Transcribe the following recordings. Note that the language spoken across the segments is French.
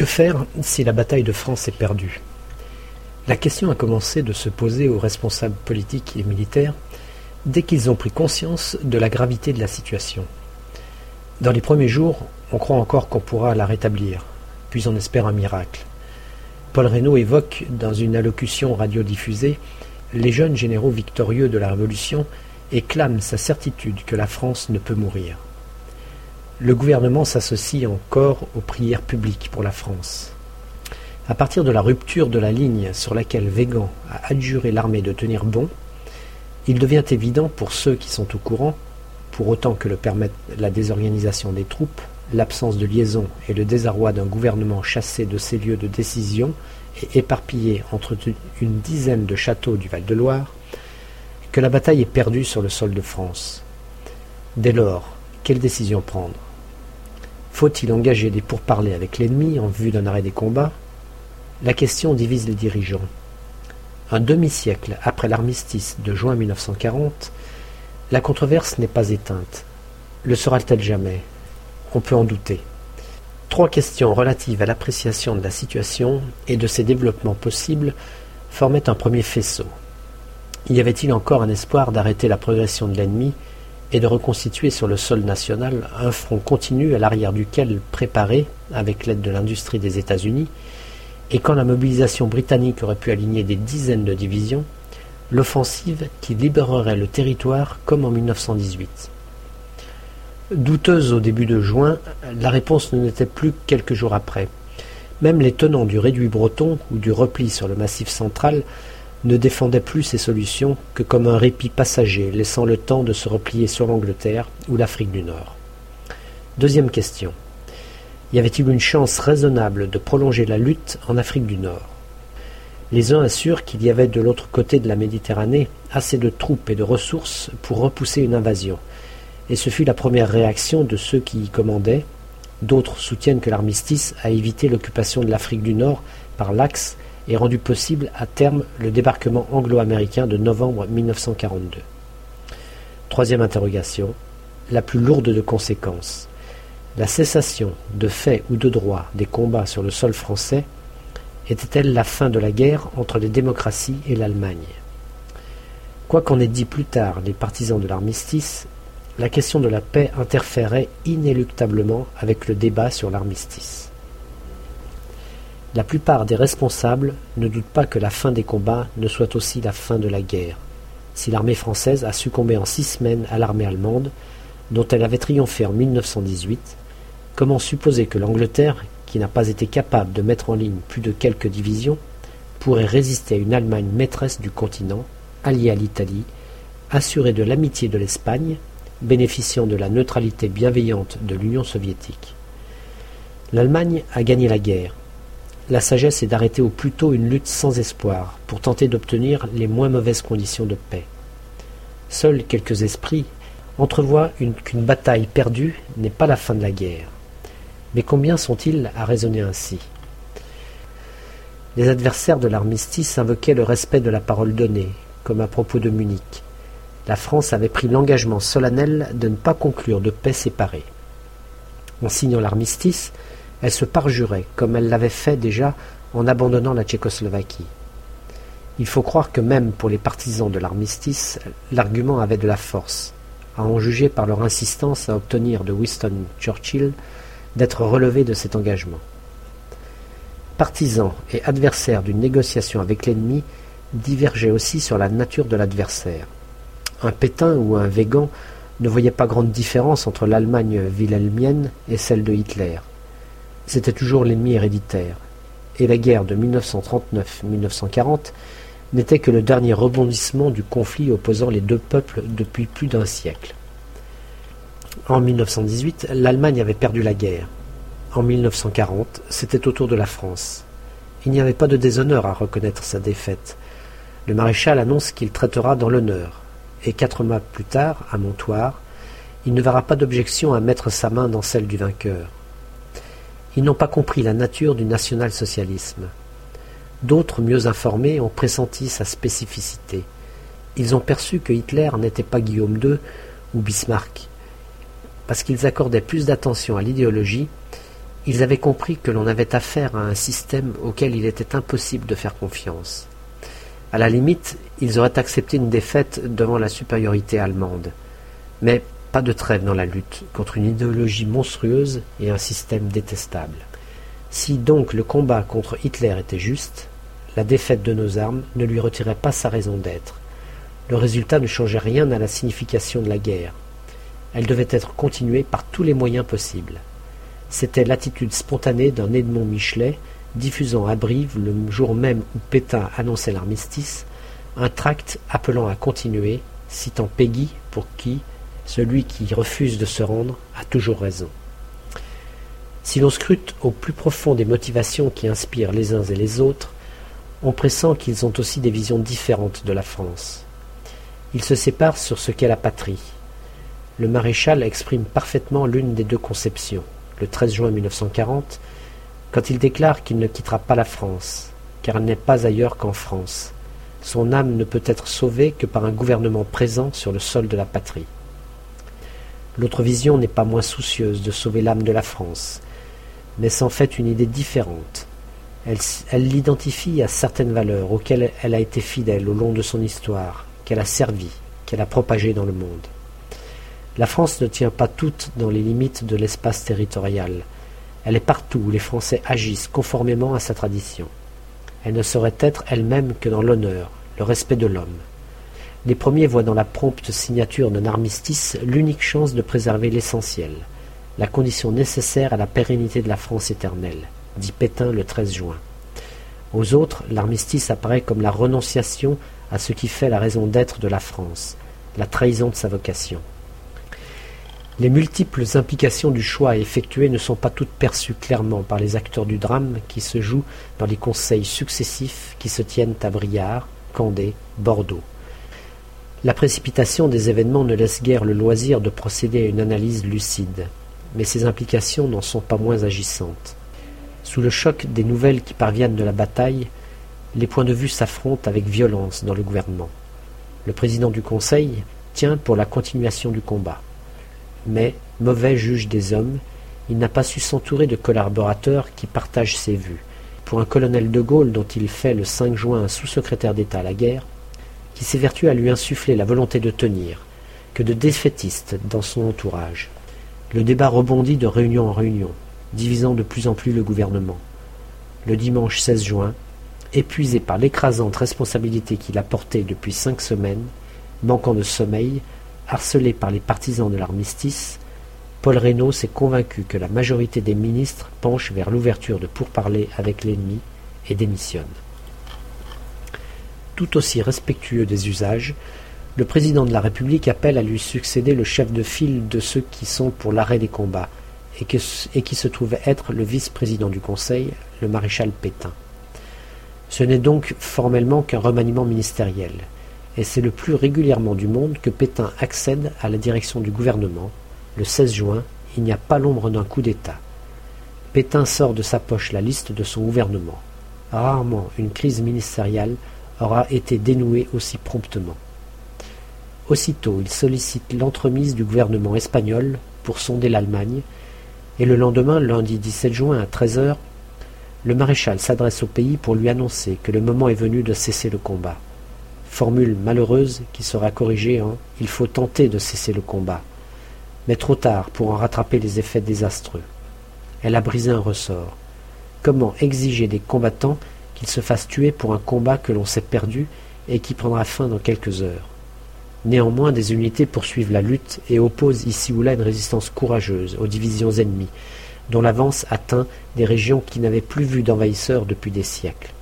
Que faire si la bataille de France est perdue? La question a commencé de se poser aux responsables politiques et militaires dès qu'ils ont pris conscience de la gravité de la situation. Dans les premiers jours, on croit encore qu'on pourra la rétablir, puis on espère un miracle. Paul Reynaud évoque, dans une allocution radiodiffusée, les jeunes généraux victorieux de la Révolution et clame sa certitude que la France ne peut mourir. Le gouvernement s'associe encore aux prières publiques pour la France. À partir de la rupture de la ligne sur laquelle Végan a adjuré l'armée de tenir bon, il devient évident pour ceux qui sont au courant, pour autant que le permette la désorganisation des troupes, l'absence de liaison et le désarroi d'un gouvernement chassé de ses lieux de décision et éparpillé entre une dizaine de châteaux du Val-de-Loire, que la bataille est perdue sur le sol de France. Dès lors, quelle décision prendre? Faut-il engager des pourparlers avec l'ennemi en vue d'un arrêt des combats? La question divise les dirigeants. Un demi-siècle après l'armistice de juin 1940, la controverse n'est pas éteinte. Le sera-t-elle jamais? On peut en douter. Trois questions relatives à l'appréciation de la situation et de ses développements possibles formaient un premier faisceau. Y avait-il encore un espoir d'arrêter la progression de l'ennemi et de reconstituer sur le sol national un front continu à l'arrière duquel préparer, avec l'aide de l'industrie des États-Unis, et quand la mobilisation britannique aurait pu aligner des dizaines de divisions, l'offensive qui libérerait le territoire comme en 1918. Douteuse au début de juin, la réponse ne n'était plus quelques jours après. Même les tenants du réduit breton ou du repli sur le massif central ne défendait plus ces solutions que comme un répit passager laissant le temps de se replier sur l'Angleterre ou l'Afrique du Nord. Deuxième question. Y avait-il une chance raisonnable de prolonger la lutte en Afrique du Nord? Les uns assurent qu'il y avait de l'autre côté de la Méditerranée assez de troupes et de ressources pour repousser une invasion, et ce fut la première réaction de ceux qui y commandaient. D'autres soutiennent que l'armistice a évité l'occupation de l'Afrique du Nord par l'Axe et rendu possible à terme le débarquement anglo-américain de novembre 1942. Troisième interrogation, la plus lourde de conséquences. La cessation, de fait ou de droit, des combats sur le sol français était-elle la fin de la guerre entre les démocraties et l'Allemagne? Quoi qu'en aient dit plus tard les partisans de l'armistice, la question de la paix interférait inéluctablement avec le débat sur l'armistice. La plupart des responsables ne doutent pas que la fin des combats ne soit aussi la fin de la guerre. Si l'armée française a succombé en six semaines à l'armée allemande, dont elle avait triomphé en 1918, comment supposer que l'Angleterre, qui n'a pas été capable de mettre en ligne plus de quelques divisions, pourrait résister à une Allemagne maîtresse du continent, alliée à l'Italie, assurée de l'amitié de l'Espagne, bénéficiant de la neutralité bienveillante de l'Union soviétique? L'Allemagne a gagné la guerre, la sagesse est d'arrêter au plus tôt une lutte sans espoir, pour tenter d'obtenir les moins mauvaises conditions de paix. Seuls quelques esprits entrevoient qu'une bataille perdue n'est pas la fin de la guerre. Mais combien sont-ils à raisonner ainsi? Les adversaires de l'armistice invoquaient le respect de la parole donnée, comme à propos de Munich. La France avait pris l'engagement solennel de ne pas conclure de paix séparée. En signant l'armistice, elle se parjurait, comme elle l'avait fait déjà en abandonnant la Tchécoslovaquie. Il faut croire que même pour les partisans de l'armistice, l'argument avait de la force, à en juger par leur insistance à obtenir de Winston Churchill d'être relevé de cet engagement. Partisans et adversaires d'une négociation avec l'ennemi divergeaient aussi sur la nature de l'adversaire. Un Pétain ou un Végan ne voyait pas grande différence entre l'Allemagne wilhelmienne et celle de Hitler c'était toujours l'ennemi héréditaire, et la guerre de 1939-1940 n'était que le dernier rebondissement du conflit opposant les deux peuples depuis plus d'un siècle. En 1918, l'Allemagne avait perdu la guerre. En 1940, c'était au tour de la France. Il n'y avait pas de déshonneur à reconnaître sa défaite. Le maréchal annonce qu'il traitera dans l'honneur, et quatre mois plus tard, à Montoire, il ne verra pas d'objection à mettre sa main dans celle du vainqueur. Ils n'ont pas compris la nature du national-socialisme. D'autres, mieux informés, ont pressenti sa spécificité. Ils ont perçu que Hitler n'était pas Guillaume II ou Bismarck. Parce qu'ils accordaient plus d'attention à l'idéologie, Ils avaient compris que l'on avait affaire à un système auquel il était impossible de faire confiance. À la limite, ils auraient accepté une défaite devant la supériorité allemande. Mais pas de trêve dans la lutte contre une idéologie monstrueuse et un système détestable. Si donc le combat contre Hitler était juste, la défaite de nos armes ne lui retirait pas sa raison d'être. Le résultat ne changeait rien à la signification de la guerre. Elle devait être continuée par tous les moyens possibles. C'était l'attitude spontanée d'un Edmond Michelet diffusant à Brive, le jour même où Pétain annonçait l'armistice, un tract appelant à continuer, citant Peggy pour qui celui qui refuse de se rendre a toujours raison. Si l'on scrute au plus profond des motivations qui inspirent les uns et les autres, on pressent qu'ils ont aussi des visions différentes de la France. Ils se séparent sur ce qu'est la patrie. Le maréchal exprime parfaitement l'une des deux conceptions, le 13 juin 1940, quand il déclare qu'il ne quittera pas la France, car elle n'est pas ailleurs qu'en France. Son âme ne peut être sauvée que par un gouvernement présent sur le sol de la patrie. L'autre vision n'est pas moins soucieuse de sauver l'âme de la France, mais s'en fait une idée différente. Elle l'identifie à certaines valeurs auxquelles elle a été fidèle au long de son histoire, qu'elle a servi, qu'elle a propagées dans le monde. La France ne tient pas toute dans les limites de l'espace territorial. Elle est partout où les Français agissent conformément à sa tradition. Elle ne saurait être elle-même que dans l'honneur, le respect de l'homme. Les premiers voient dans la prompte signature d'un armistice l'unique chance de préserver l'essentiel, la condition nécessaire à la pérennité de la France éternelle, dit Pétain le 13 juin. Aux autres, l'armistice apparaît comme la renonciation à ce qui fait la raison d'être de la France, la trahison de sa vocation. Les multiples implications du choix effectué ne sont pas toutes perçues clairement par les acteurs du drame qui se jouent dans les conseils successifs qui se tiennent à Briard, Candé, Bordeaux. La précipitation des événements ne laisse guère le loisir de procéder à une analyse lucide, mais ces implications n'en sont pas moins agissantes. Sous le choc des nouvelles qui parviennent de la bataille, les points de vue s'affrontent avec violence dans le gouvernement. Le président du Conseil tient pour la continuation du combat. Mais, mauvais juge des hommes, il n'a pas su s'entourer de collaborateurs qui partagent ses vues. Pour un colonel de Gaulle dont il fait le 5 juin un sous-secrétaire d'État à la guerre, qui s'évertue à lui insuffler la volonté de tenir, que de défaitistes dans son entourage. Le débat rebondit de réunion en réunion, divisant de plus en plus le gouvernement. Le dimanche 16 juin, épuisé par l'écrasante responsabilité qu'il a portée depuis cinq semaines, manquant de sommeil, harcelé par les partisans de l'armistice, Paul Reynaud s'est convaincu que la majorité des ministres penche vers l'ouverture de pourparlers avec l'ennemi et démissionne tout aussi respectueux des usages, le président de la République appelle à lui succéder le chef de file de ceux qui sont pour l'arrêt des combats, et, qui se trouvait être le vice-président du Conseil, le maréchal Pétain. Ce n'est donc formellement qu'un remaniement ministériel, et c'est le plus régulièrement du monde que Pétain accède à la direction du gouvernement. Le 16 juin, il n'y a pas l'ombre d'un coup d'État. Pétain sort de sa poche la liste de son gouvernement. Rarement une crise ministérielle aura été dénoué aussi promptement. Aussitôt, il sollicite l'entremise du gouvernement espagnol pour sonder l'Allemagne, et le lendemain, lundi 17 juin à 13 heures, le maréchal s'adresse au pays pour lui annoncer que le moment est venu de cesser le combat. Formule malheureuse qui sera corrigée en Il faut tenter de cesser le combat, mais trop tard pour en rattraper les effets désastreux. Elle a brisé un ressort. Comment exiger des combattants qu'il se fasse tuer pour un combat que l'on sait perdu et qui prendra fin dans quelques heures. Néanmoins, des unités poursuivent la lutte et opposent ici ou là une résistance courageuse aux divisions ennemies, dont l'avance atteint des régions qui n'avaient plus vu d'envahisseurs depuis des siècles.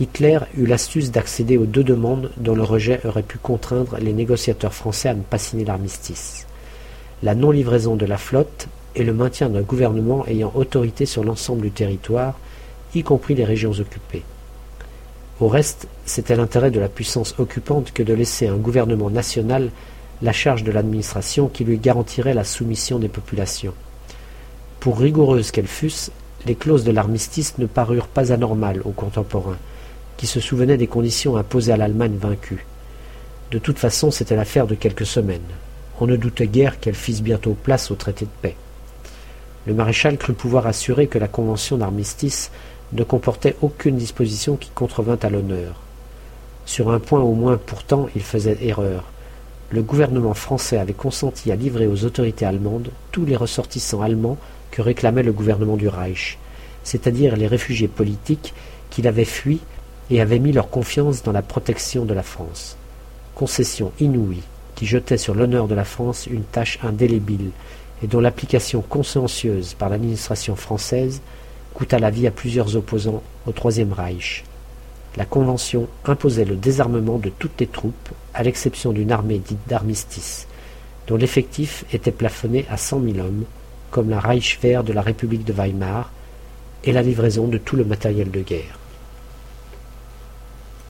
Hitler eut l'astuce d'accéder aux deux demandes dont le rejet aurait pu contraindre les négociateurs français à ne pas signer l'armistice la non-livraison de la flotte et le maintien d'un gouvernement ayant autorité sur l'ensemble du territoire y compris les régions occupées. Au reste, c'était l'intérêt de la puissance occupante que de laisser un gouvernement national la charge de l'administration qui lui garantirait la soumission des populations. Pour rigoureuses qu'elles fussent, les clauses de l'armistice ne parurent pas anormales aux contemporains, qui se souvenaient des conditions imposées à l'Allemagne vaincue. De toute façon, c'était l'affaire de quelques semaines. On ne doutait guère qu'elles fissent bientôt place au traité de paix. Le maréchal crut pouvoir assurer que la convention d'armistice ne comportait aucune disposition qui contrevint à l'honneur. Sur un point au moins pourtant il faisait erreur. Le gouvernement français avait consenti à livrer aux autorités allemandes tous les ressortissants allemands que réclamait le gouvernement du Reich, c'est-à-dire les réfugiés politiques qu'il avait fui et avaient mis leur confiance dans la protection de la France. Concession inouïe qui jetait sur l'honneur de la France une tâche indélébile et dont l'application consciencieuse par l'administration française coûta la vie à plusieurs opposants au Troisième Reich. La Convention imposait le désarmement de toutes les troupes, à l'exception d'une armée dite d'armistice, dont l'effectif était plafonné à cent mille hommes, comme la Reichswehr de la République de Weimar, et la livraison de tout le matériel de guerre.